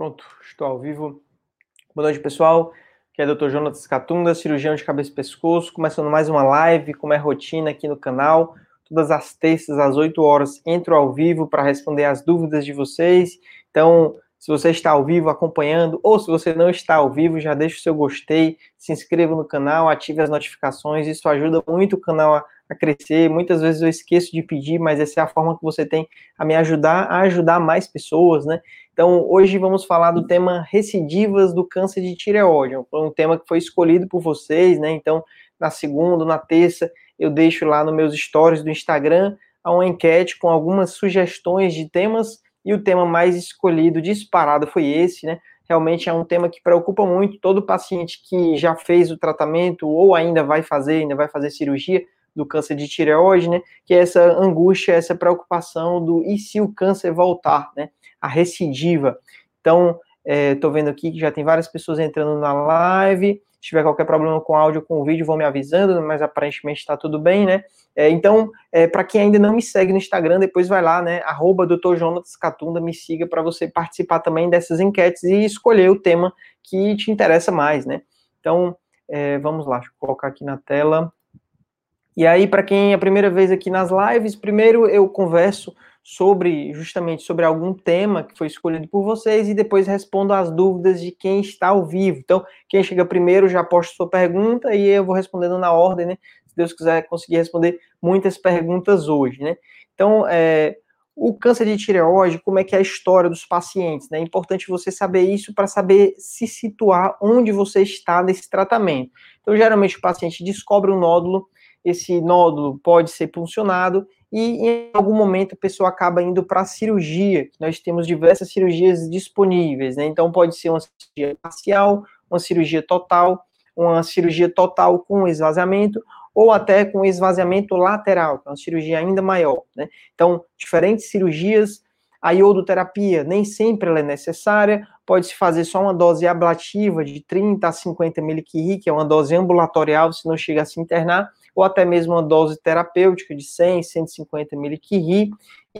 Pronto, estou ao vivo. Boa noite, pessoal. Aqui é o Dr. Jonas Catunda, cirurgião de cabeça e pescoço, começando mais uma live, como é rotina aqui no canal. Todas as terças, às 8 horas, entro ao vivo para responder as dúvidas de vocês. Então, se você está ao vivo acompanhando, ou se você não está ao vivo, já deixa o seu gostei, se inscreva no canal, ative as notificações, isso ajuda muito o canal a, a, crescer. Muitas vezes eu esqueço de pedir, mas essa é a forma que você tem a me ajudar a ajudar mais pessoas, né? Então, hoje vamos falar do tema recidivas do câncer de tireoide. Foi um tema que foi escolhido por vocês, né? Então, na segunda, na terça, eu deixo lá nos meus stories do Instagram uma enquete com algumas sugestões de temas e o tema mais escolhido, disparado, foi esse, né? Realmente é um tema que preocupa muito todo paciente que já fez o tratamento ou ainda vai fazer, ainda vai fazer cirurgia do câncer de tireoide, né? Que é essa angústia, essa preocupação do e se o câncer voltar, né? A recidiva. Então, estou é, vendo aqui que já tem várias pessoas entrando na live. Se tiver qualquer problema com áudio, com o vídeo, vão me avisando, mas aparentemente está tudo bem, né? É, então, é, para quem ainda não me segue no Instagram, depois vai lá, né? Arroba Dr. Jonas Catunda, me siga para você participar também dessas enquetes e escolher o tema que te interessa mais, né? Então, é, vamos lá, deixa eu colocar aqui na tela. E aí, para quem é a primeira vez aqui nas lives, primeiro eu converso sobre justamente sobre algum tema que foi escolhido por vocês e depois respondo as dúvidas de quem está ao vivo. Então, quem chega primeiro já posta sua pergunta e eu vou respondendo na ordem, né? Se Deus quiser conseguir responder muitas perguntas hoje, né? Então, é, o câncer de tireoide, como é que é a história dos pacientes, né? É importante você saber isso para saber se situar onde você está nesse tratamento. Então, geralmente o paciente descobre um nódulo, esse nódulo pode ser puncionado e em algum momento a pessoa acaba indo para a cirurgia. Nós temos diversas cirurgias disponíveis, né? Então pode ser uma cirurgia parcial, uma cirurgia total, uma cirurgia total com esvaziamento ou até com esvaziamento lateral, que é uma cirurgia ainda maior, né? Então, diferentes cirurgias, a iodoterapia nem sempre ela é necessária, pode-se fazer só uma dose ablativa de 30 a 50 mg, que é uma dose ambulatorial, se não chega a se internar, ou até mesmo uma dose terapêutica de 100, 150 mg.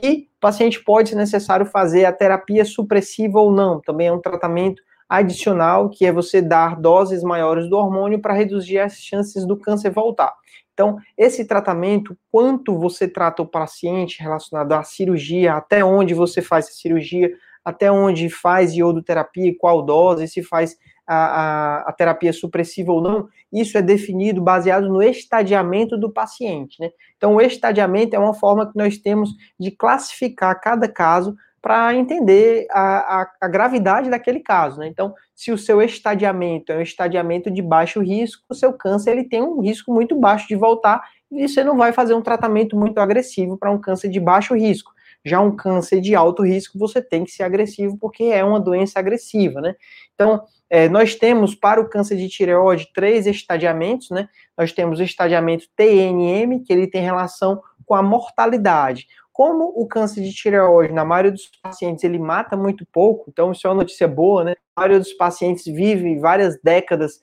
E o paciente pode, se necessário, fazer a terapia supressiva ou não. Também é um tratamento adicional, que é você dar doses maiores do hormônio para reduzir as chances do câncer voltar. Então, esse tratamento, quanto você trata o paciente relacionado à cirurgia, até onde você faz a cirurgia, até onde faz iodoterapia, qual dose, se faz a, a, a, terapia supressiva ou não, isso é definido baseado no estadiamento do paciente, né? Então, o estadiamento é uma forma que nós temos de classificar cada caso para entender a, a, a, gravidade daquele caso, né? Então, se o seu estadiamento é um estadiamento de baixo risco, o seu câncer ele tem um risco muito baixo de voltar e você não vai fazer um tratamento muito agressivo para um câncer de baixo risco. Já um câncer de alto risco, você tem que ser agressivo porque é uma doença agressiva, né? Então, é, nós temos para o câncer de tireoide três estadiamentos, né? Nós temos o estadiamento TNM, que ele tem relação com a mortalidade. Como o câncer de tireoide, na maioria dos pacientes, ele mata muito pouco, então isso é uma notícia boa, né? A maioria dos pacientes vive várias décadas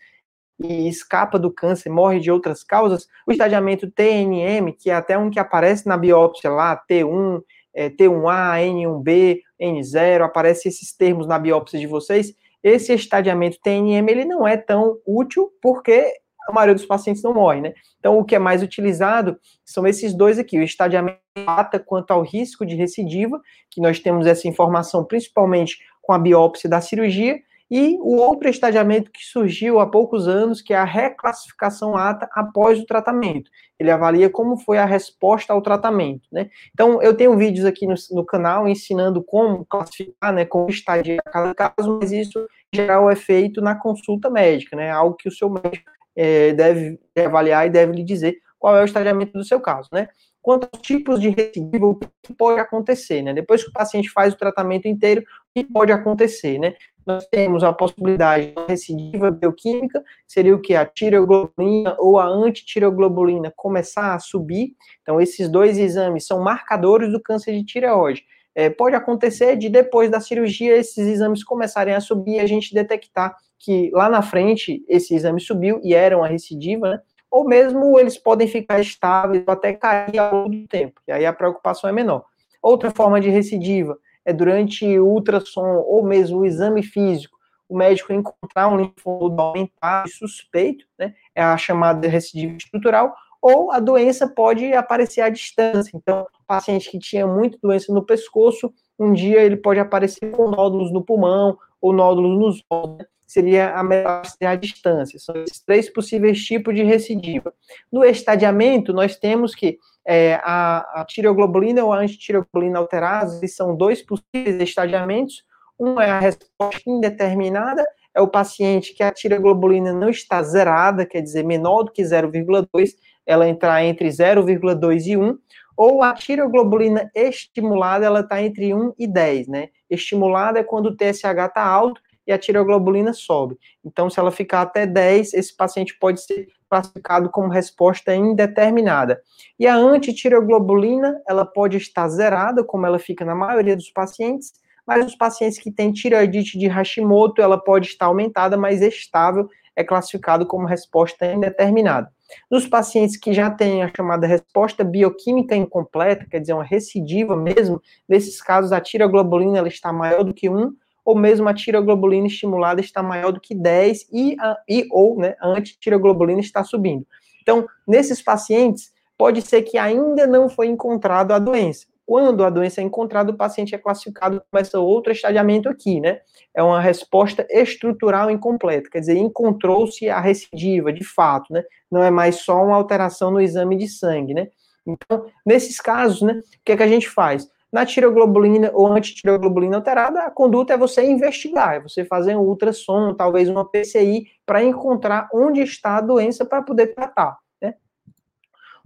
e escapa do câncer, morre de outras causas. O estadiamento TNM, que é até um que aparece na biópsia lá, T1, é, T1A, N1B, N0, aparecem esses termos na biópsia de vocês esse estadiamento TNM ele não é tão útil porque a maioria dos pacientes não morre, né? Então, o que é mais utilizado são esses dois aqui, o estadiamento mata quanto ao risco de recidiva, que nós temos essa informação principalmente com a biópsia da cirurgia, e o outro estadiamento que surgiu há poucos anos, que é a reclassificação ATA após o tratamento. Ele avalia como foi a resposta ao tratamento, né? Então, eu tenho vídeos aqui no, no canal ensinando como classificar, né, como estadiar cada caso, mas isso, em geral, é feito na consulta médica, né? Algo que o seu médico é, deve avaliar e deve lhe dizer qual é o estadiamento do seu caso, né? Quanto aos tipos de recidiva, o que pode acontecer, né? Depois que o paciente faz o tratamento inteiro, o que pode acontecer, né? nós temos a possibilidade de recidiva bioquímica, seria o que? A tireoglobulina ou a antitireoglobulina começar a subir. Então, esses dois exames são marcadores do câncer de tireoide. É, pode acontecer de depois da cirurgia esses exames começarem a subir e a gente detectar que lá na frente esse exame subiu e era uma recidiva, né? Ou mesmo eles podem ficar estáveis ou até cair ao longo do tempo, e aí a preocupação é menor. Outra forma de recidiva é durante ultrassom ou mesmo o exame físico, o médico encontrar um linfonodo aumentado suspeito, né, é a chamada recidiva estrutural, ou a doença pode aparecer à distância. Então, paciente que tinha muita doença no pescoço, um dia ele pode aparecer com nódulos no pulmão ou nódulos nos olhos. Né? Seria a metástase à distância. São esses três possíveis tipos de recidiva. No estadiamento, nós temos que é, a, a tireoglobulina ou a antitireoglobulina alterada, eles são dois possíveis estadiamentos. Um é a resposta indeterminada, é o paciente que a tireoglobulina não está zerada, quer dizer, menor do que 0,2, ela entrar entre 0,2 e 1, ou a tireoglobulina estimulada, ela está entre 1 e 10, né? Estimulada é quando o TSH está alto e a tireoglobulina sobe. Então, se ela ficar até 10, esse paciente pode ser classificado como resposta indeterminada. E a antitireoglobulina, ela pode estar zerada, como ela fica na maioria dos pacientes, mas os pacientes que têm tireoidite de Hashimoto, ela pode estar aumentada, mas estável, é classificado como resposta indeterminada. Nos pacientes que já têm a chamada resposta bioquímica incompleta, quer dizer, uma recidiva mesmo, nesses casos a tiroglobulina ela está maior do que 1, ou mesmo a tiroglobulina estimulada está maior do que 10 e, a, e ou né, a antitiroglobulina está subindo. Então, nesses pacientes, pode ser que ainda não foi encontrado a doença. Quando a doença é encontrada, o paciente é classificado como esse outro estadiamento aqui, né? É uma resposta estrutural incompleta, quer dizer, encontrou-se a recidiva, de fato, né? Não é mais só uma alteração no exame de sangue, né? Então, nesses casos, né, o que, é que a gente faz? Na tiroglobulina ou antitiroglobulina alterada, a conduta é você investigar, é você fazer um ultrassom, talvez uma PCI, para encontrar onde está a doença para poder tratar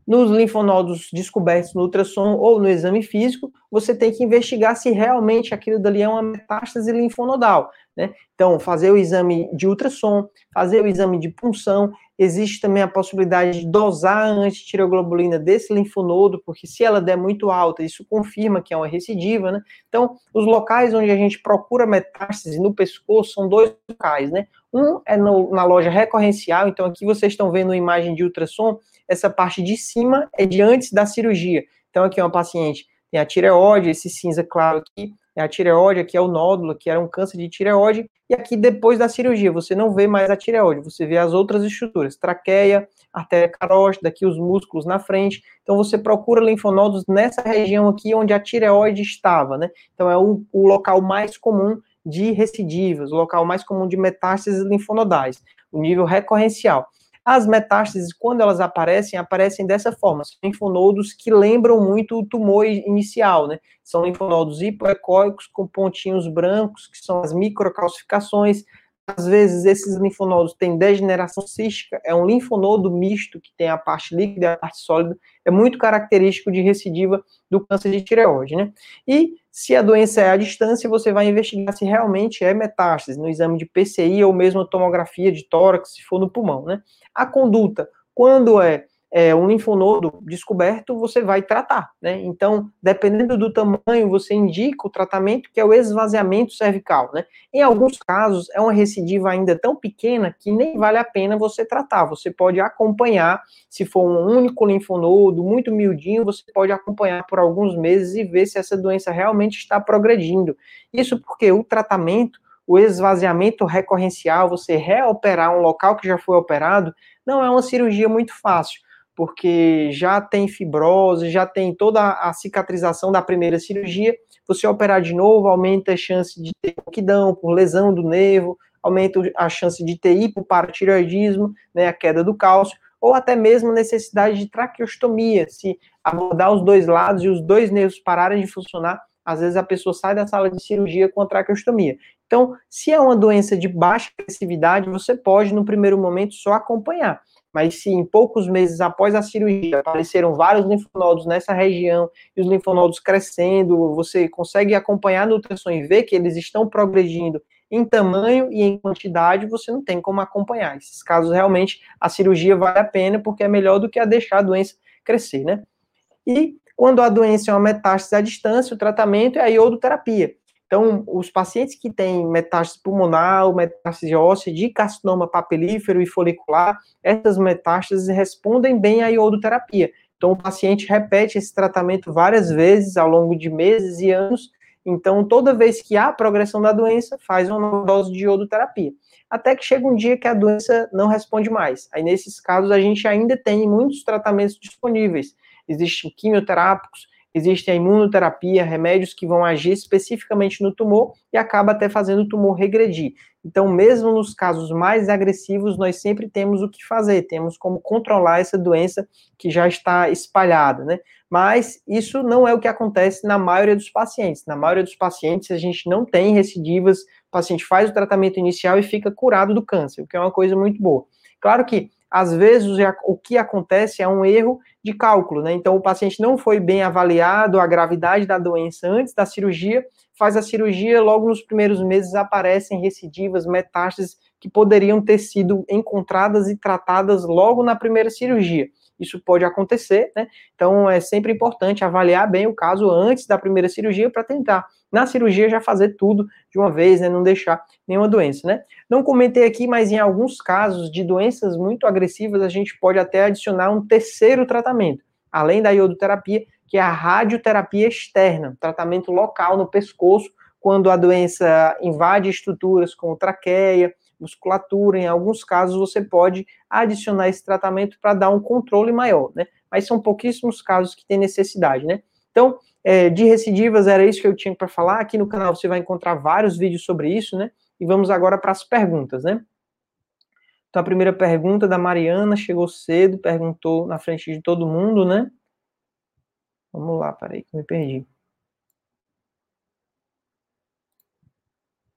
nos linfonodos descobertos no ultrassom ou no exame físico, você tem que investigar se realmente aquilo dali é uma metástase linfonodal, né? Então, fazer o exame de ultrassom, fazer o exame de punção, existe também a possibilidade de dosar a antitiroglobulina desse linfonodo, porque se ela der muito alta, isso confirma que é uma recidiva, né? Então, os locais onde a gente procura metástase no pescoço são dois locais, né? Um é no, na loja recorrencial, então aqui vocês estão vendo uma imagem de ultrassom, essa parte de cima é de antes da cirurgia. Então, aqui é uma paciente tem a tireoide, esse cinza claro aqui é a tireoide, aqui é o nódulo, que era um câncer de tireoide, e aqui depois da cirurgia, você não vê mais a tireoide, você vê as outras estruturas, traqueia, artéria carótida, aqui os músculos na frente, então você procura linfonodos nessa região aqui onde a tireoide estava, né? Então é o, o local mais comum de recidivas, o local mais comum de metástases linfonodais, o nível recorrencial. As metástases, quando elas aparecem, aparecem dessa forma. São linfonodos que lembram muito o tumor inicial, né? São linfonodos hipoecóicos com pontinhos brancos, que são as microcalcificações. Às vezes, esses linfonodos têm degeneração cística, é um linfonodo misto, que tem a parte líquida e a parte sólida, é muito característico de recidiva do câncer de tireoide, né? E se a doença é à distância, você vai investigar se realmente é metástase, no exame de PCI ou mesmo tomografia de tórax, se for no pulmão, né? A conduta, quando é, é um linfonodo descoberto, você vai tratar, né? Então, dependendo do tamanho, você indica o tratamento que é o esvaziamento cervical, né? Em alguns casos, é uma recidiva ainda tão pequena que nem vale a pena você tratar. Você pode acompanhar, se for um único linfonodo, muito miudinho, você pode acompanhar por alguns meses e ver se essa doença realmente está progredindo. Isso porque o tratamento o esvaziamento recorrencial, você reoperar um local que já foi operado, não é uma cirurgia muito fácil, porque já tem fibrose, já tem toda a cicatrização da primeira cirurgia. Você operar de novo aumenta a chance de ter coquidão por lesão do nervo, aumenta a chance de ter hipoparatiroidismo, né, a queda do cálcio, ou até mesmo necessidade de traqueostomia, se abordar os dois lados e os dois nervos pararem de funcionar, às vezes a pessoa sai da sala de cirurgia com a traqueostomia. Então, se é uma doença de baixa agressividade, você pode, no primeiro momento, só acompanhar. Mas se em poucos meses após a cirurgia apareceram vários linfonodos nessa região e os linfonodos crescendo, você consegue acompanhar a nutrição e ver que eles estão progredindo em tamanho e em quantidade, você não tem como acompanhar. Esses casos realmente a cirurgia vale a pena porque é melhor do que a deixar a doença crescer, né? E quando a doença é uma metástase à distância, o tratamento é a iodoterapia. Então, os pacientes que têm metástase pulmonar, metástase óssea, de carcinoma papilífero e folicular, essas metástases respondem bem à iodoterapia. Então, o paciente repete esse tratamento várias vezes ao longo de meses e anos, Então, toda vez que há progressão da doença, faz uma dose de iodoterapia. Até que chega um dia que a doença não responde mais. Aí, nesses casos, a gente ainda tem muitos tratamentos disponíveis. Existem quimioterápicos, existe a imunoterapia, remédios que vão agir especificamente no tumor e acaba até fazendo o tumor regredir. Então, mesmo nos casos mais agressivos, nós sempre temos o que fazer, temos como controlar essa doença que já está espalhada, né? Mas isso não é o que acontece na maioria dos pacientes. Na maioria dos pacientes, a gente não tem recidivas, o paciente faz o tratamento inicial e fica curado do câncer, o que é uma coisa muito boa. Claro que às vezes o que acontece é um erro de cálculo, né? Então o paciente não foi bem avaliado a gravidade da doença antes da cirurgia, faz a cirurgia, logo nos primeiros meses aparecem recidivas, metástases que poderiam ter sido encontradas e tratadas logo na primeira cirurgia. Isso pode acontecer, né? Então é sempre importante avaliar bem o caso antes da primeira cirurgia para tentar na cirurgia já fazer tudo de uma vez, né? Não deixar nenhuma doença, né? Não comentei aqui, mas em alguns casos de doenças muito agressivas, a gente pode até adicionar um terceiro tratamento, além da iodoterapia, que é a radioterapia externa, tratamento local no pescoço, quando a doença invade estruturas como traqueia, musculatura, em alguns casos você pode adicionar esse tratamento para dar um controle maior, né? Mas são pouquíssimos casos que tem necessidade, né? Então, é, de recidivas, era isso que eu tinha para falar. Aqui no canal você vai encontrar vários vídeos sobre isso, né? E vamos agora para as perguntas, né? Então, a primeira pergunta da Mariana chegou cedo, perguntou na frente de todo mundo, né? Vamos lá, peraí, que me perdi.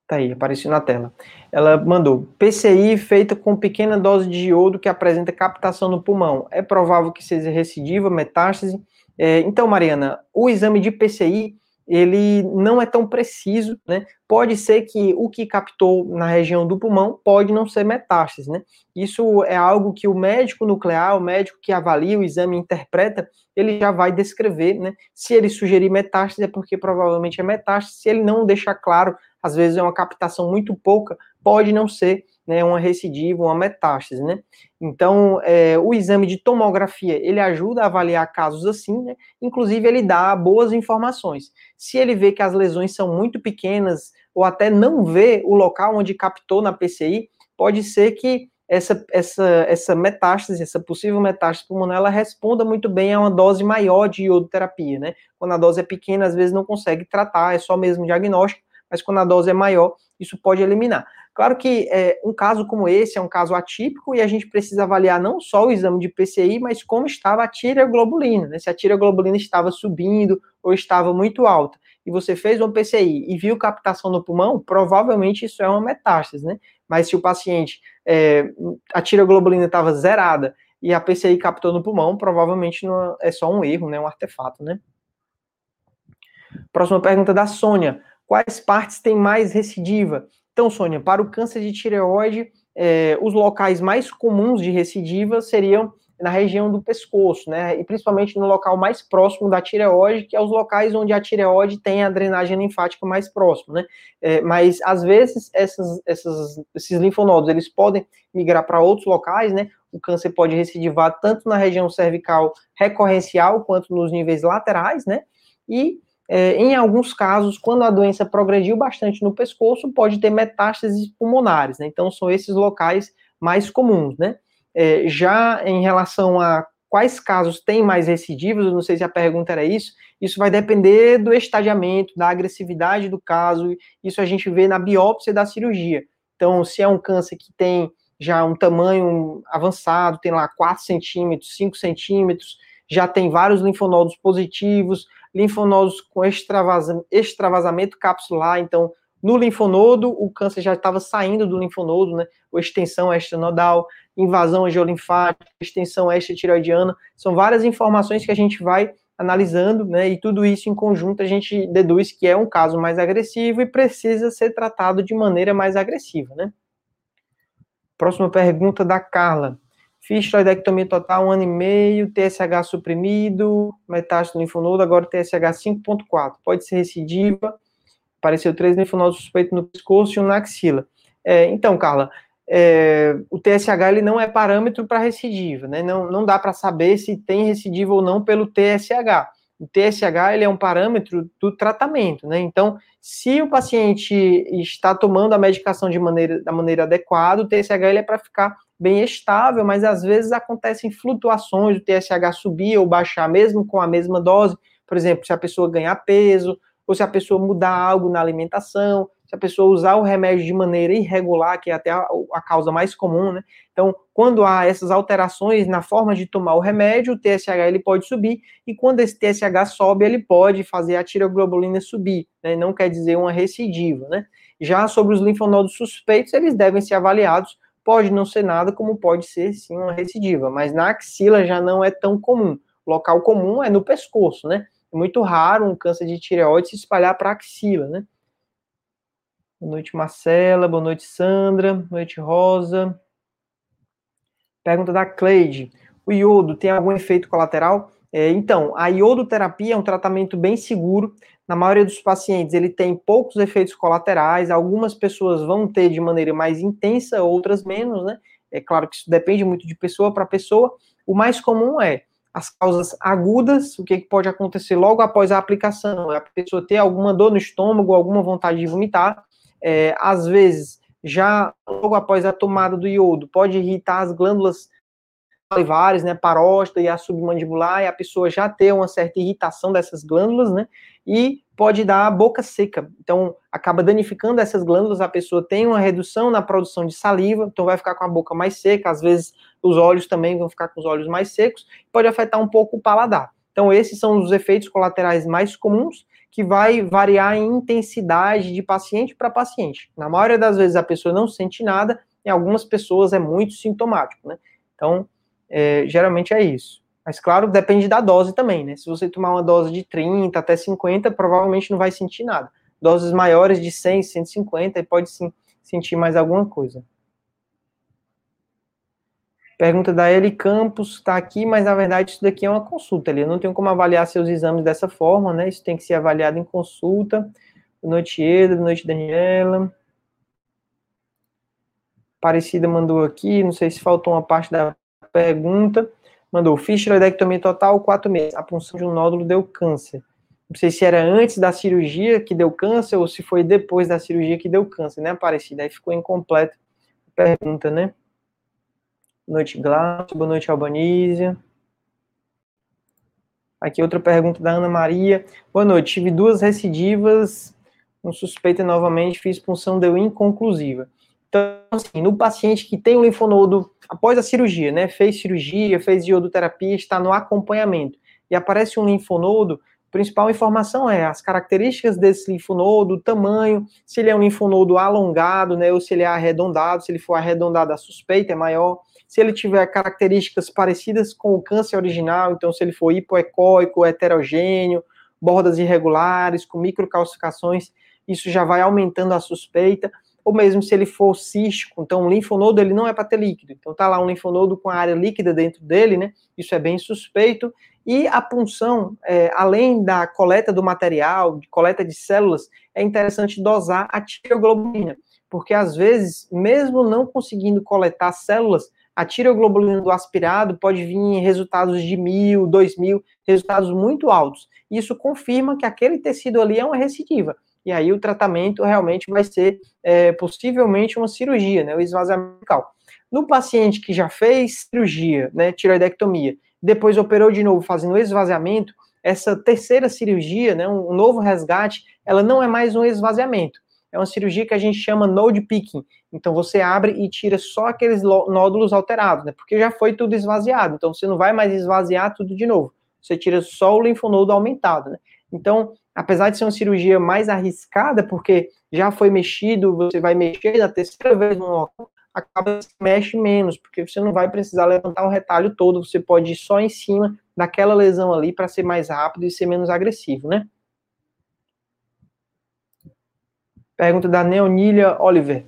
Tá aí, apareceu na tela. Ela mandou: PCI feita com pequena dose de iodo que apresenta captação no pulmão. É provável que seja recidiva, metástase. É, então, Mariana, o exame de PCI ele não é tão preciso, né? Pode ser que o que captou na região do pulmão pode não ser metástase, né? Isso é algo que o médico nuclear, o médico que avalia o exame interpreta, ele já vai descrever, né? Se ele sugerir metástase é porque provavelmente é metástase, se ele não deixar claro, às vezes é uma captação muito pouca, pode não ser né, uma recidiva, uma metástase, né? Então, é, o exame de tomografia, ele ajuda a avaliar casos assim, né? Inclusive, ele dá boas informações. Se ele vê que as lesões são muito pequenas, ou até não vê o local onde captou na PCI, pode ser que essa, essa, essa metástase, essa possível metástase pulmonar, ela responda muito bem a uma dose maior de iodoterapia, né? Quando a dose é pequena, às vezes não consegue tratar, é só mesmo diagnóstico, mas quando a dose é maior, isso pode eliminar. Claro que é, um caso como esse é um caso atípico e a gente precisa avaliar não só o exame de PCI, mas como estava a tireoglobulina, né? se a tireoglobulina estava subindo ou estava muito alta. E você fez um PCI e viu captação no pulmão, provavelmente isso é uma metástase, né? Mas se o paciente, é, a tireoglobulina estava zerada e a PCI captou no pulmão, provavelmente não é só um erro, né? Um artefato, né? Próxima pergunta da Sônia. Quais partes têm mais recidiva? Então, Sônia, para o câncer de tireoide, é, os locais mais comuns de recidiva seriam na região do pescoço, né? E principalmente no local mais próximo da tireoide, que é os locais onde a tireoide tem a drenagem linfática mais próxima, né? É, mas às vezes essas, essas, esses linfonodos eles podem migrar para outros locais, né? O câncer pode recidivar tanto na região cervical recorrencial quanto nos níveis laterais, né? E é, em alguns casos, quando a doença progrediu bastante no pescoço, pode ter metástases pulmonares, né? Então, são esses locais mais comuns, né? É, já em relação a quais casos têm mais recidivas, eu não sei se a pergunta era isso, isso vai depender do estadiamento, da agressividade do caso, isso a gente vê na biópsia da cirurgia. Então, se é um câncer que tem já um tamanho avançado, tem lá 4 centímetros, 5 centímetros, já tem vários linfonodos positivos, linfonodos com extravasa, extravasamento capsular, então no linfonodo o câncer já estava saindo do linfonodo, né, ou extensão extranodal, invasão angiolinfática, extensão extratiroidiana, são várias informações que a gente vai analisando, né, e tudo isso em conjunto a gente deduz que é um caso mais agressivo e precisa ser tratado de maneira mais agressiva, né. Próxima pergunta da Carla. Fiz tiroidectomia total um ano e meio, TSH suprimido, metástase no linfonodo, agora TSH 5.4. Pode ser recidiva, apareceu três linfonodos suspeitos no pescoço e um na axila. É, então, Carla, é, o TSH ele não é parâmetro para recidiva, né? Não, não dá para saber se tem recidiva ou não pelo TSH. O TSH ele é um parâmetro do tratamento, né? Então, se o paciente está tomando a medicação de maneira, da maneira adequada, o TSH ele é para ficar bem estável, mas às vezes acontecem flutuações do TSH subir ou baixar, mesmo com a mesma dose. Por exemplo, se a pessoa ganhar peso, ou se a pessoa mudar algo na alimentação, se a pessoa usar o remédio de maneira irregular, que é até a, a, causa mais comum, né? Então, quando há essas alterações na forma de tomar o remédio, o TSH ele pode subir, e quando esse TSH sobe, ele pode fazer a tiroglobulina subir, né? Não quer dizer uma recidiva, né? Já sobre os linfonodos suspeitos, eles devem ser avaliados, pode não ser nada, como pode ser sim uma recidiva, mas na axila já não é tão comum. Local comum é no pescoço, né? É muito raro um câncer de tireoide se espalhar para a axila, né? Boa noite, Marcela. Boa noite, Sandra. Boa noite, Rosa. Pergunta da Cleide. O iodo tem algum efeito colateral? É, então, a iodoterapia é um tratamento bem seguro. Na maioria dos pacientes, ele tem poucos efeitos colaterais. Algumas pessoas vão ter de maneira mais intensa, outras menos, né? É claro que isso depende muito de pessoa para pessoa. O mais comum é as causas agudas, o que, pode acontecer logo após a aplicação? É a pessoa ter alguma dor no estômago, alguma vontade de vomitar é, às vezes, já logo após a tomada do iodo, pode irritar as glândulas salivares, né, paróstida e a submandibular, e a pessoa já ter uma certa irritação dessas glândulas, né, e pode dar boca seca. Então, acaba danificando essas glândulas, a pessoa tem uma redução na produção de saliva, então vai ficar com a boca mais seca, às vezes os olhos também vão ficar com os olhos mais secos, pode afetar um pouco o paladar. Então, esses são os efeitos colaterais mais comuns, que vai variar em intensidade de paciente para paciente. Na maioria das vezes a pessoa não sente nada, em algumas pessoas é muito sintomático, né? Então, é, geralmente é isso. Mas, claro, depende da dose também, né? Se você tomar uma dose de 30 até 50, provavelmente não vai sentir nada. Doses maiores de 100, 150, pode sim sentir mais alguma coisa. Pergunta da Eli Campos, está aqui, mas na verdade isso daqui é uma consulta. Ali. Eu não tenho como avaliar seus exames dessa forma, né? Isso tem que ser avaliado em consulta. Boa noite, Eda. Boa noite, Daniela. Parecida mandou aqui, não sei se faltou uma parte da pergunta. Mandou, fiz tiroidectomia total, quatro meses. A punção de um nódulo deu câncer. Não sei se era antes da cirurgia que deu câncer ou se foi depois da cirurgia que deu câncer, né, Aparecida? Aí ficou incompleta a pergunta, né? Boa noite, Glaucio. Boa noite, Albanísia. Aqui outra pergunta da Ana Maria. Boa noite. Tive duas recidivas, um suspeita novamente, fiz punção deu inconclusiva. Então, assim, no paciente que tem o linfonodo após a cirurgia, né, fez cirurgia, fez iodoterapia, está no acompanhamento, e aparece um linfonodo, a principal informação é as características desse linfonodo, o tamanho, se ele é um linfonodo alongado, né, ou se ele é arredondado, se ele for arredondado, a suspeita é maior, se ele tiver características parecidas com o câncer original, então se ele for hipoecóico, heterogêneo, bordas irregulares, com microcalcificações, isso já vai aumentando a suspeita, ou mesmo se ele for cístico, então o linfonodo ele não é para ter líquido, então tá lá um linfonodo com a área líquida dentro dele, né, isso é bem suspeito, e a punção, é, além da coleta do material, de coleta de células, é interessante dosar a tireoglobulina, porque às vezes, mesmo não conseguindo coletar células, a tiroglobulina do aspirado pode vir em resultados de mil, dois mil, resultados muito altos. Isso confirma que aquele tecido ali é uma recidiva. E aí o tratamento realmente vai ser é, possivelmente uma cirurgia, né, o esvaziamento bucal. No paciente que já fez cirurgia, né, tiroidectomia, depois operou de novo fazendo esvaziamento, essa terceira cirurgia, né, um novo resgate, ela não é mais um esvaziamento é uma cirurgia que a gente chama node picking. Então você abre e tira só aqueles nódulos alterados, né? Porque já foi tudo esvaziado. Então você não vai mais esvaziar tudo de novo. Você tira só o linfonodo aumentado, né? Então, apesar de ser uma cirurgia mais arriscada, porque já foi mexido, você vai mexer na terceira vez no local, acaba se mexe menos, porque você não vai precisar levantar o retalho todo, você pode ir só em cima daquela lesão ali para ser mais rápido e ser menos agressivo, né? Pergunta da Neonília Oliver.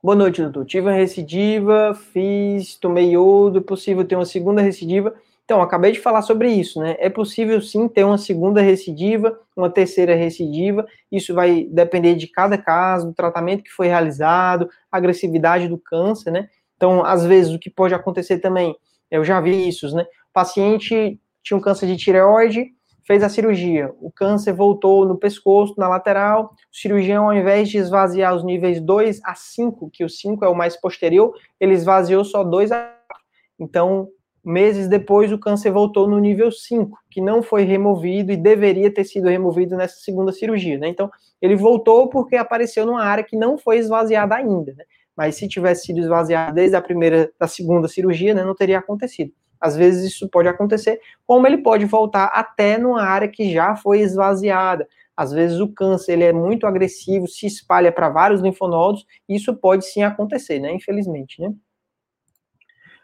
Boa noite, doutor. Tive uma recidiva, fiz, tomei iodo, é possível ter uma segunda recidiva? Então, acabei de falar sobre isso, né? É possível sim ter uma segunda recidiva, uma terceira recidiva. Isso vai depender de cada caso, do tratamento que foi realizado, agressividade do câncer, né? Então, às vezes, o que pode acontecer também, eu já vi isso, né? O paciente tinha um câncer de tireoide, fez a cirurgia, o câncer voltou no pescoço, na lateral, o cirurgião, ao invés de esvaziar os níveis 2 a 5, que o 5 é o mais posterior, ele esvaziou só 2 a 4. Então, meses depois, o câncer voltou no nível 5, que não foi removido e deveria ter sido removido nessa segunda cirurgia, né? Então, ele voltou porque apareceu numa área que não foi esvaziada ainda, né? Mas se tivesse sido esvaziado desde a primeira, da segunda cirurgia, né, não teria acontecido. Às vezes isso pode acontecer, como ele pode voltar até numa área que já foi esvaziada. Às vezes o câncer ele é muito agressivo, se espalha para vários linfonodos, isso pode sim acontecer, né? Infelizmente, né?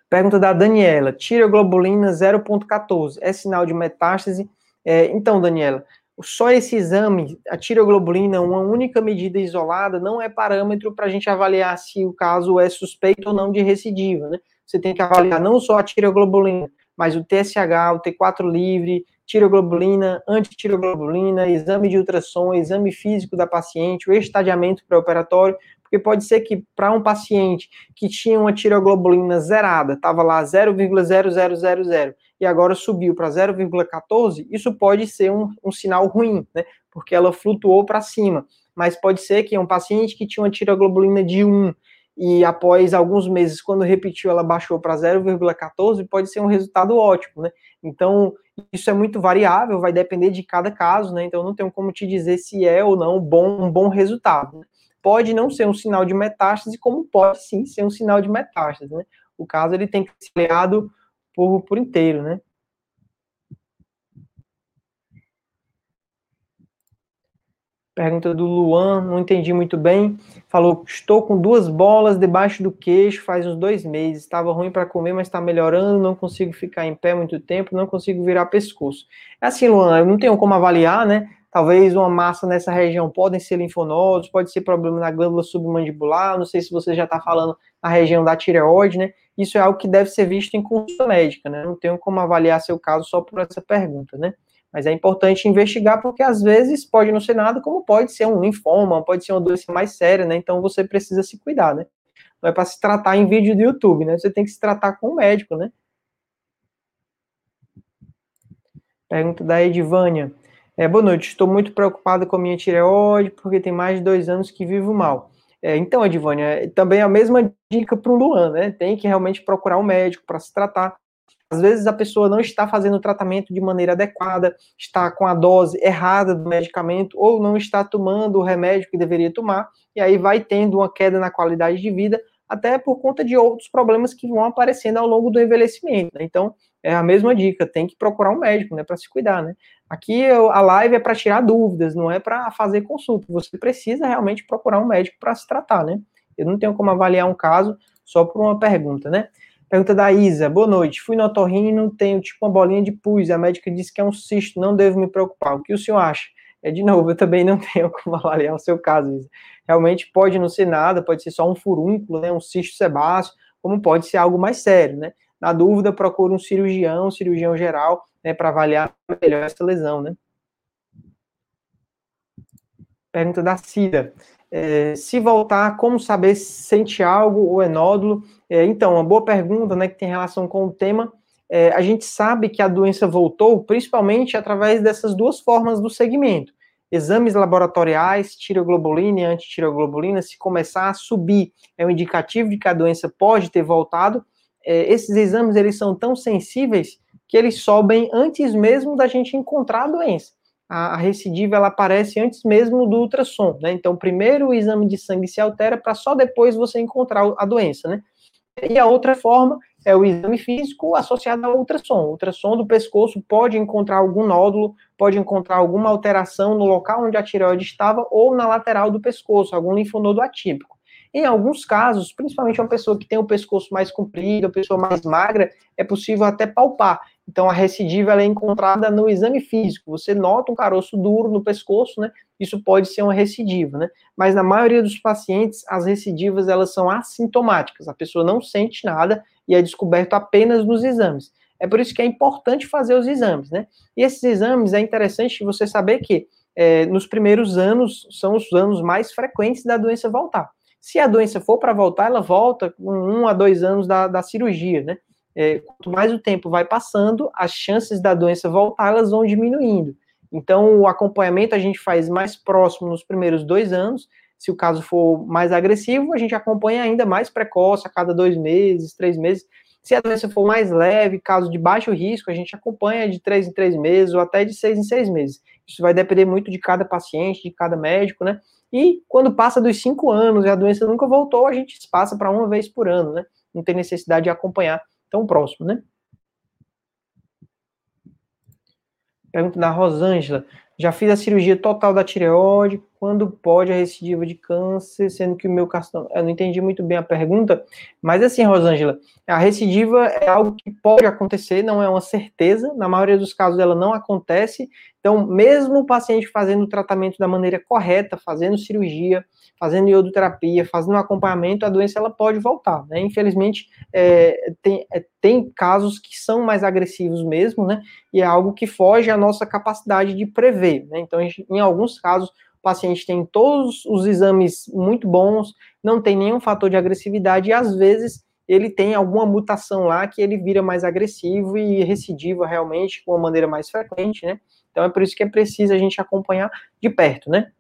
Pergunta da Daniela: tiroglobulina 0.14 é sinal de metástase? É, então, Daniela, só esse exame, a tiroglobulina, uma única medida isolada, não é parâmetro para a gente avaliar se o caso é suspeito ou não de recidiva, né? Você tem que avaliar não só a tiroglobulina, mas o TSH, o T4 livre, tiroglobulina, antitiroglobulina, exame de ultrassom, exame físico da paciente, o estadiamento pré-operatório, porque pode ser que para um paciente que tinha uma tiroglobulina zerada, estava lá 0,0000 e agora subiu para 0,14, isso pode ser um, um sinal ruim, né? Porque ela flutuou para cima. Mas pode ser que um paciente que tinha uma tiroglobulina de 1 e após alguns meses, quando repetiu, ela baixou para 0,14, pode ser um resultado ótimo, né? Então, isso é muito variável, vai depender de cada caso, né? Então, não tenho como te dizer se é ou não bom, um bom resultado. Né? Pode não ser um sinal de metástase, como pode sim ser um sinal de metástase, né? O caso ele tem que ser olhado por, por inteiro, né? Pergunta do Luan, não entendi muito bem. Falou: estou com duas bolas debaixo do queixo faz uns dois meses. Estava ruim para comer, mas está melhorando. Não consigo ficar em pé muito tempo, não consigo virar pescoço. É assim, Luan, eu não tenho como avaliar, né? Talvez uma massa nessa região podem ser linfonodos, pode ser problema na glândula submandibular, não sei se você já está falando na região da tireoide, né? Isso é algo que deve ser visto em consulta médica, né? Não tenho como avaliar seu caso só por essa pergunta, né? Mas é importante investigar porque às vezes pode não ser nada, como pode ser um linfoma, pode ser uma doença mais séria, né? Então você precisa se cuidar, né? Não é para se tratar em vídeo do YouTube, né? Você tem que se tratar com o médico, né? Pergunta da Edvânia. É, boa noite, estou muito preocupado com a minha tireoide, porque tem mais de dois anos que vivo mal. É, então, Edvânia, é, também a mesma dica para o Luan, né? Tem que realmente procurar um médico para se tratar. Às vezes a pessoa não está fazendo o tratamento de maneira adequada, está com a dose errada do medicamento, ou não está tomando o remédio que deveria tomar, e aí vai tendo uma queda na qualidade de vida, até por conta de outros problemas que vão aparecendo ao longo do envelhecimento. Né? Então, é a mesma dica, tem que procurar um médico, né, para se cuidar, né? Aqui a live é para tirar dúvidas, não é para fazer consulta. Você precisa realmente procurar um médico para se tratar, né? Eu não tenho como avaliar um caso só por uma pergunta, né? Pergunta da Isa. Boa noite. Fui no otorrino, tenho tipo uma bolinha de pus. A médica disse que é um cisto, não devo me preocupar. O que o senhor acha? É de novo, eu também não tenho como avaliar o seu caso. Realmente pode não ser nada, pode ser só um furúnculo, né? Um cisto sebáceo, como pode ser algo mais sério, né? Na dúvida, procure um cirurgião, um cirurgião geral, né, para avaliar melhor essa lesão, né? Pergunta da Cida. É, se voltar, como saber se sente algo ou é nódulo? É, então, uma boa pergunta, né, que tem relação com o tema. É, a gente sabe que a doença voltou principalmente através dessas duas formas do segmento. Exames laboratoriais, tiroglobulina e antitiroglobulina, se começar a subir, é um indicativo de que a doença pode ter voltado. É, esses exames, eles são tão sensíveis que eles sobem antes mesmo da gente encontrar a doença. A, a recidiva ela aparece antes mesmo do ultrassom, né? Então, primeiro o exame de sangue se altera para só depois você encontrar a doença, né? E a outra forma é o exame físico associado ao ultrassom. O ultrassom do pescoço pode encontrar algum nódulo, pode encontrar alguma alteração no local onde a tireoide estava ou na lateral do pescoço, algum linfonodo atípico. Em alguns casos, principalmente uma pessoa que tem o pescoço mais comprido, uma pessoa mais magra, é possível até palpar. Então, a recidiva é encontrada no exame físico. Você nota um caroço duro no pescoço, né? Isso pode ser uma recidiva, né? Mas na maioria dos pacientes, as recidivas elas são assintomáticas. A pessoa não sente nada e é descoberto apenas nos exames. É por isso que é importante fazer os exames, né? E esses exames é interessante você saber que é, nos primeiros anos são os anos mais frequentes da doença voltar. Se a doença for para voltar, ela volta com um a dois anos da, da cirurgia, né? é, quanto mais o tempo vai passando, as chances da doença voltar, elas vão diminuindo. Então, o acompanhamento a gente faz mais próximo nos primeiros dois anos. Se o caso for mais agressivo, a gente acompanha ainda mais precoce, a cada dois meses, três meses. Se a doença for mais leve, caso de baixo risco, a gente acompanha de três em três meses ou até de seis em seis meses. Isso vai depender muito de cada paciente, de cada médico, né? E quando passa dos cinco anos e a doença nunca voltou, a gente passa para uma vez por ano, né? Não tem necessidade de acompanhar tão próximo, né? Pergunta da Rosângela. Já fiz a cirurgia total da tireoide. Quando pode a recidiva de câncer, sendo que o meu carcinoma. Eu não entendi muito bem a pergunta, mas assim, Rosângela, a recidiva é algo que pode acontecer, não é uma certeza. Na maioria dos casos, ela não acontece. Então, mesmo o paciente fazendo o tratamento da maneira correta, fazendo cirurgia, fazendo iodoterapia, fazendo acompanhamento, a doença ela pode voltar, né? Infelizmente, é, tem, é, tem casos que são mais agressivos mesmo, né? E é algo que foge à nossa capacidade de prever, né? Então, em alguns casos, o paciente tem todos os exames muito bons, não tem nenhum fator de agressividade e às vezes ele tem alguma mutação lá que ele vira mais agressivo e recidiva realmente com uma maneira mais frequente, né? Então é por isso que é preciso a gente acompanhar de perto, né?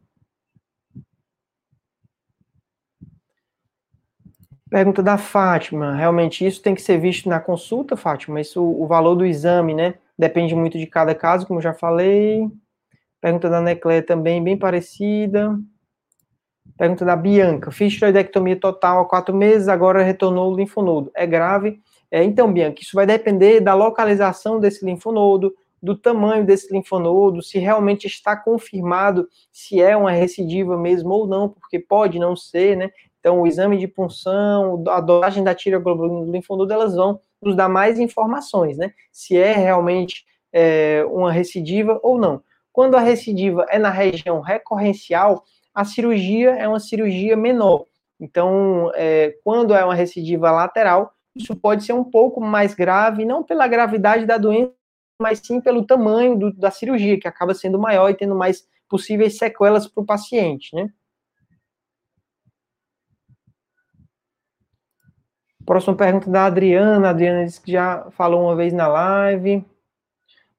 Pergunta da Fátima. Realmente isso tem que ser visto na consulta, Fátima? Isso, o valor do exame, né? Depende muito de cada caso, como já falei. Pergunta da Neclé também, bem parecida. Pergunta da Bianca. Fiz tiroidectomia total há quatro meses, agora retornou o linfonodo. É grave? É, então, Bianca, isso vai depender da localização desse linfonodo, do tamanho desse linfonodo, se realmente está confirmado se é uma recidiva mesmo ou não, porque pode não ser, né? Então, o exame de punção, a dosagem da tireoglobulina do linfonodo, elas vão nos dar mais informações, né? Se é realmente é, uma recidiva ou não. Quando a recidiva é na região recorrencial, a cirurgia é uma cirurgia menor. Então, é, quando é uma recidiva lateral, isso pode ser um pouco mais grave, não pela gravidade da doença, mas sim pelo tamanho do, da cirurgia, que acaba sendo maior e tendo mais possíveis sequelas para o paciente, né? Próxima pergunta da Adriana. A Adriana disse que já falou uma vez na live.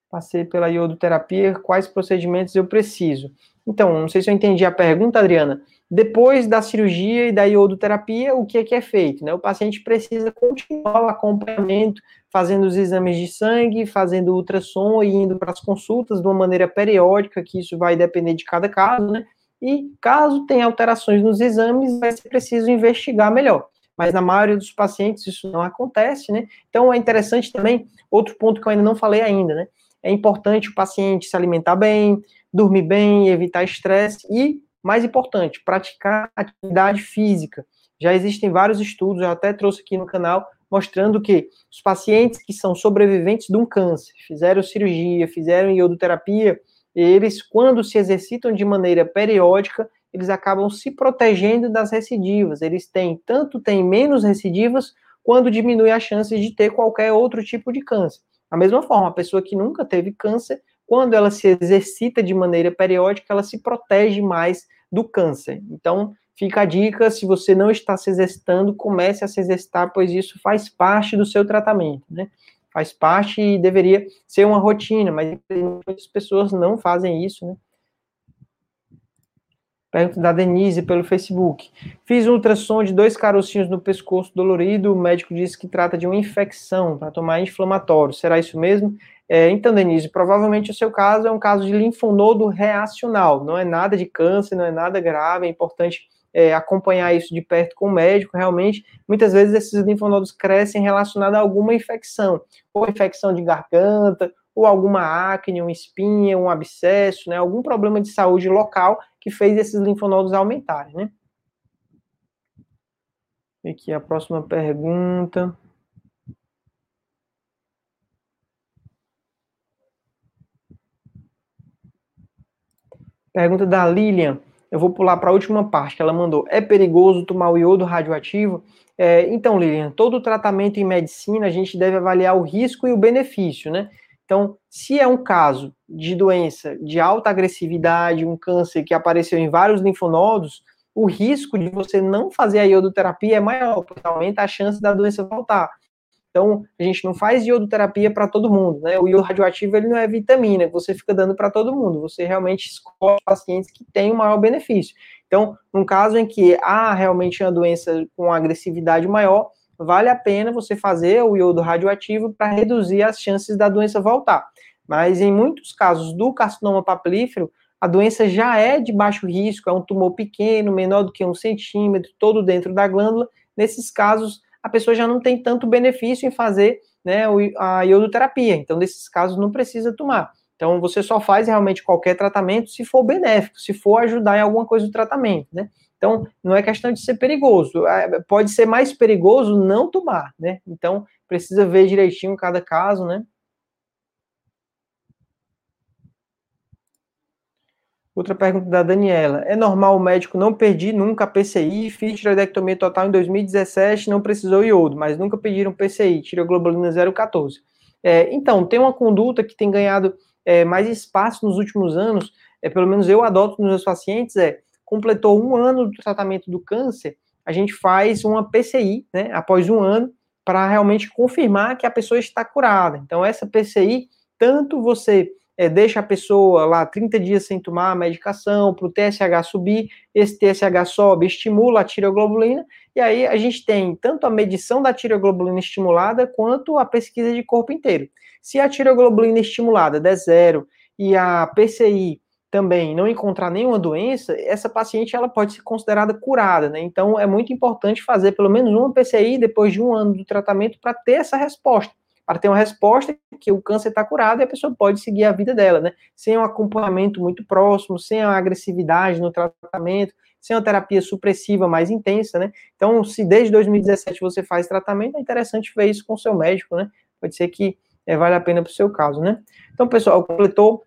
Passei pela iodoterapia. Quais procedimentos eu preciso? Então, não sei se eu entendi a pergunta, Adriana. Depois da cirurgia e da iodoterapia, o que é que é feito? Né? O paciente precisa continuar o acompanhamento, fazendo os exames de sangue, fazendo ultrassom e indo para as consultas de uma maneira periódica, que isso vai depender de cada caso, né? E caso tenha alterações nos exames, vai ser preciso investigar melhor mas na maioria dos pacientes isso não acontece, né? Então é interessante também, outro ponto que eu ainda não falei ainda, né? É importante o paciente se alimentar bem, dormir bem, evitar estresse e, mais importante, praticar atividade física. Já existem vários estudos, eu até trouxe aqui no canal, mostrando que os pacientes que são sobreviventes de um câncer, fizeram cirurgia, fizeram iodoterapia, eles, quando se exercitam de maneira periódica, eles acabam se protegendo das recidivas. Eles têm, tanto têm menos recidivas, quando diminui a chance de ter qualquer outro tipo de câncer. Da mesma forma, a pessoa que nunca teve câncer, quando ela se exercita de maneira periódica, ela se protege mais do câncer. Então, fica a dica, se você não está se exercitando, comece a se exercitar, pois isso faz parte do seu tratamento, né? Faz parte e deveria ser uma rotina, mas muitas pessoas não fazem isso, né? Pergunta da Denise pelo Facebook. Fiz um ultrassom de dois carocinhos no pescoço dolorido. O médico disse que trata de uma infecção para tomar inflamatório. Será isso mesmo? É, então, Denise, provavelmente o seu caso é um caso de linfonodo reacional. Não é nada de câncer, não é nada grave. É importante é, acompanhar isso de perto com o médico. Realmente, muitas vezes esses linfonodos crescem relacionados a alguma infecção, ou infecção de garganta, ou alguma acne, uma espinha, um abscesso, né, algum problema de saúde local que fez esses linfonodos aumentarem, né? Aqui a próxima pergunta. Pergunta da Lilian. Eu vou pular para a última parte que ela mandou. É perigoso tomar o iodo radioativo? É, então, Lilian, todo tratamento em medicina a gente deve avaliar o risco e o benefício, né? Então, se é um caso de doença de alta agressividade, um câncer que apareceu em vários linfonodos, o risco de você não fazer a iodoterapia é maior, porque aumenta a chance da doença voltar. Então, a gente não faz iodoterapia para todo mundo, né? O iodo radioativo, ele não é vitamina que você fica dando para todo mundo, você realmente escolhe pacientes que têm o maior benefício. Então, num caso em que há realmente uma doença com agressividade maior, vale a pena você fazer o iodo radioativo para reduzir as chances da doença voltar. Mas em muitos casos do carcinoma papilífero, a doença já é de baixo risco, é um tumor pequeno, menor do que um centímetro, todo dentro da glândula. Nesses casos, a pessoa já não tem tanto benefício em fazer né, a iodoterapia. Então, nesses casos, não precisa tomar. Então, você só faz realmente qualquer tratamento se for benéfico, se for ajudar em alguma coisa do tratamento, né? Então, não é questão de ser perigoso. É, pode ser mais perigoso não tomar, né? Então, precisa ver direitinho cada caso, né? Outra pergunta da Daniela. É normal o médico não perdi nunca PCI, fiz tiroidectomia total em 2017, não precisou iodo, mas nunca pediram PCI, tiroglobulina 014. É, então, tem uma conduta que tem ganhado é, mais espaço nos últimos anos, é, pelo menos eu adoto nos meus pacientes, é, completou um ano do tratamento do câncer, a gente faz uma PCI, né, após um ano, para realmente confirmar que a pessoa está curada. Então, essa PCI, tanto você é, deixa a pessoa lá 30 dias sem tomar a medicação, para o TSH subir, esse TSH sobe, estimula a tireoglobulina, e aí a gente tem tanto a medição da tireoglobulina estimulada, quanto a pesquisa de corpo inteiro. Se a tireoglobulina estimulada der zero e a PCI também não encontrar nenhuma doença, essa paciente ela pode ser considerada curada, né? Então é muito importante fazer pelo menos uma PCI depois de um ano do tratamento para ter essa resposta para ter uma resposta que o câncer está curado e a pessoa pode seguir a vida dela, né? Sem um acompanhamento muito próximo, sem a agressividade no tratamento, sem uma terapia supressiva mais intensa, né? Então, se desde 2017 você faz tratamento, é interessante ver isso com o seu médico, né? Pode ser que é, vale a pena para o seu caso, né? Então, pessoal, completou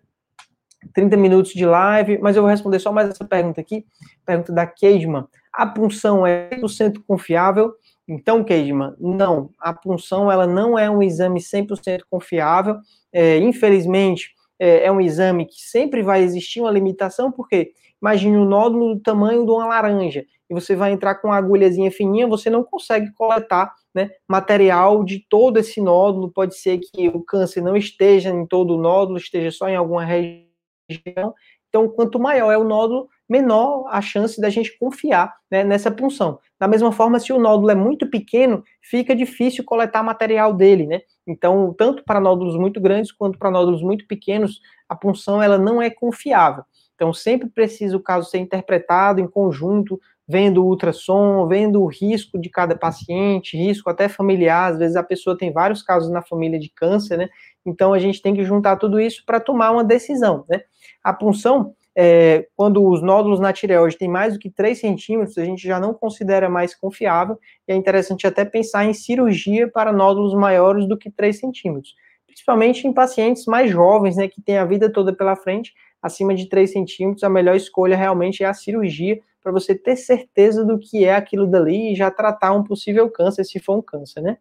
30 minutos de live, mas eu vou responder só mais essa pergunta aqui, pergunta da Keidman. A punção é 100% confiável? Então, Keidman, não, a punção ela não é um exame 100% confiável, é, infelizmente, é, é, um exame que sempre vai existir uma limitação, porque imagine um nódulo do tamanho de uma laranja, e você vai entrar com uma agulhazinha fininha, você não consegue coletar né, material de todo esse nódulo, pode ser que o câncer não esteja em todo o nódulo, esteja só em alguma região, então, quanto maior é o nódulo, menor a chance da gente confiar né, nessa punção. Da mesma forma, se o nódulo é muito pequeno, fica difícil coletar material dele, né? Então, tanto para nódulos muito grandes quanto para nódulos muito pequenos, a punção ela não é confiável. Então, sempre precisa o caso ser interpretado em conjunto, vendo o ultrassom, vendo o risco de cada paciente, risco até familiar, às vezes a pessoa tem vários casos na família de câncer, né? Então, a gente tem que juntar tudo isso para tomar uma decisão, né? A punção, é, quando os nódulos na tireoide têm mais do que 3 centímetros, a gente já não considera mais confiável, e é interessante até pensar em cirurgia para nódulos maiores do que 3 centímetros, principalmente em pacientes mais jovens, né, que têm a vida toda pela frente, acima de 3 centímetros, a melhor escolha realmente é a cirurgia, para você ter certeza do que é aquilo dali e já tratar um possível câncer, se for um câncer, né?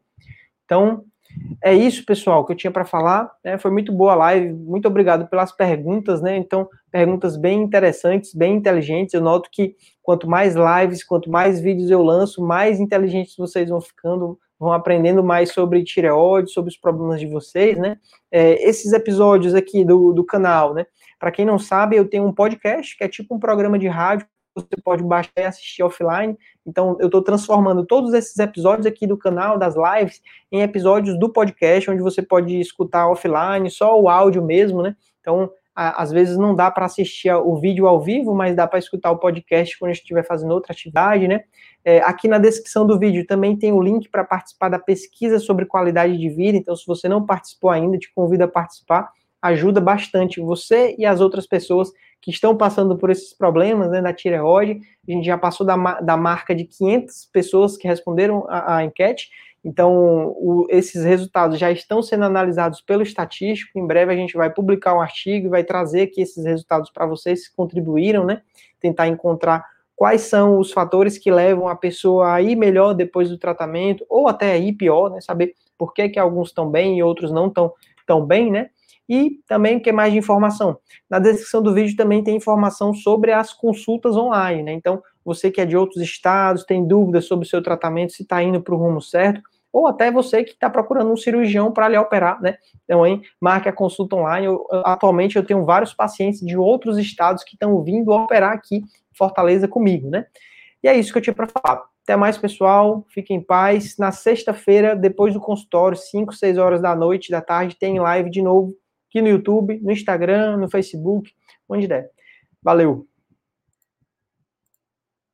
Então, é isso, pessoal, que eu tinha para falar. Né? Foi muito boa a live. Muito obrigado pelas perguntas, né? Então, perguntas bem interessantes, bem inteligentes. Eu noto que quanto mais lives, quanto mais vídeos eu lanço, mais inteligentes vocês vão ficando, vão aprendendo mais sobre tireoide, sobre os problemas de vocês, né? É, esses episódios aqui do, do canal, né? Para quem não sabe, eu tenho um podcast que é tipo um programa de rádio você pode baixar e assistir offline. Então, eu estou transformando todos esses episódios aqui do canal, das lives, em episódios do podcast, onde você pode escutar offline, só o áudio mesmo, né? Então, às vezes não dá para assistir o vídeo ao vivo, mas dá para escutar o podcast quando estiver fazendo outra atividade, né? É, aqui na descrição do vídeo também tem o link para participar da pesquisa sobre qualidade de vida. Então, se você não participou ainda, te convido a participar. Ajuda bastante você e as outras pessoas que estão passando por esses problemas né, da tireoide. A gente já passou da, da marca de 500 pessoas que responderam a, a enquete. Então, o, esses resultados já estão sendo analisados pelo estatístico. Em breve a gente vai publicar um artigo e vai trazer aqui esses resultados para vocês que contribuíram, né? Tentar encontrar quais são os fatores que levam a pessoa a ir melhor depois do tratamento, ou até a ir pior, né? Saber por que, que alguns estão bem e outros não estão tão bem, né? E também o que mais de informação? Na descrição do vídeo também tem informação sobre as consultas online, né? Então, você que é de outros estados, tem dúvidas sobre o seu tratamento, se está indo para o rumo certo, ou até você que está procurando um cirurgião para lhe operar, né? Então, aí, marque a consulta online. Eu, atualmente, eu tenho vários pacientes de outros estados que estão vindo operar aqui em Fortaleza comigo, né? E é isso que eu tinha para falar. Até mais, pessoal. Fiquem em paz. Na sexta-feira, depois do consultório, 5, 6 horas da noite, da tarde, tem live de novo aqui no YouTube, no Instagram, no Facebook, onde der. Valeu!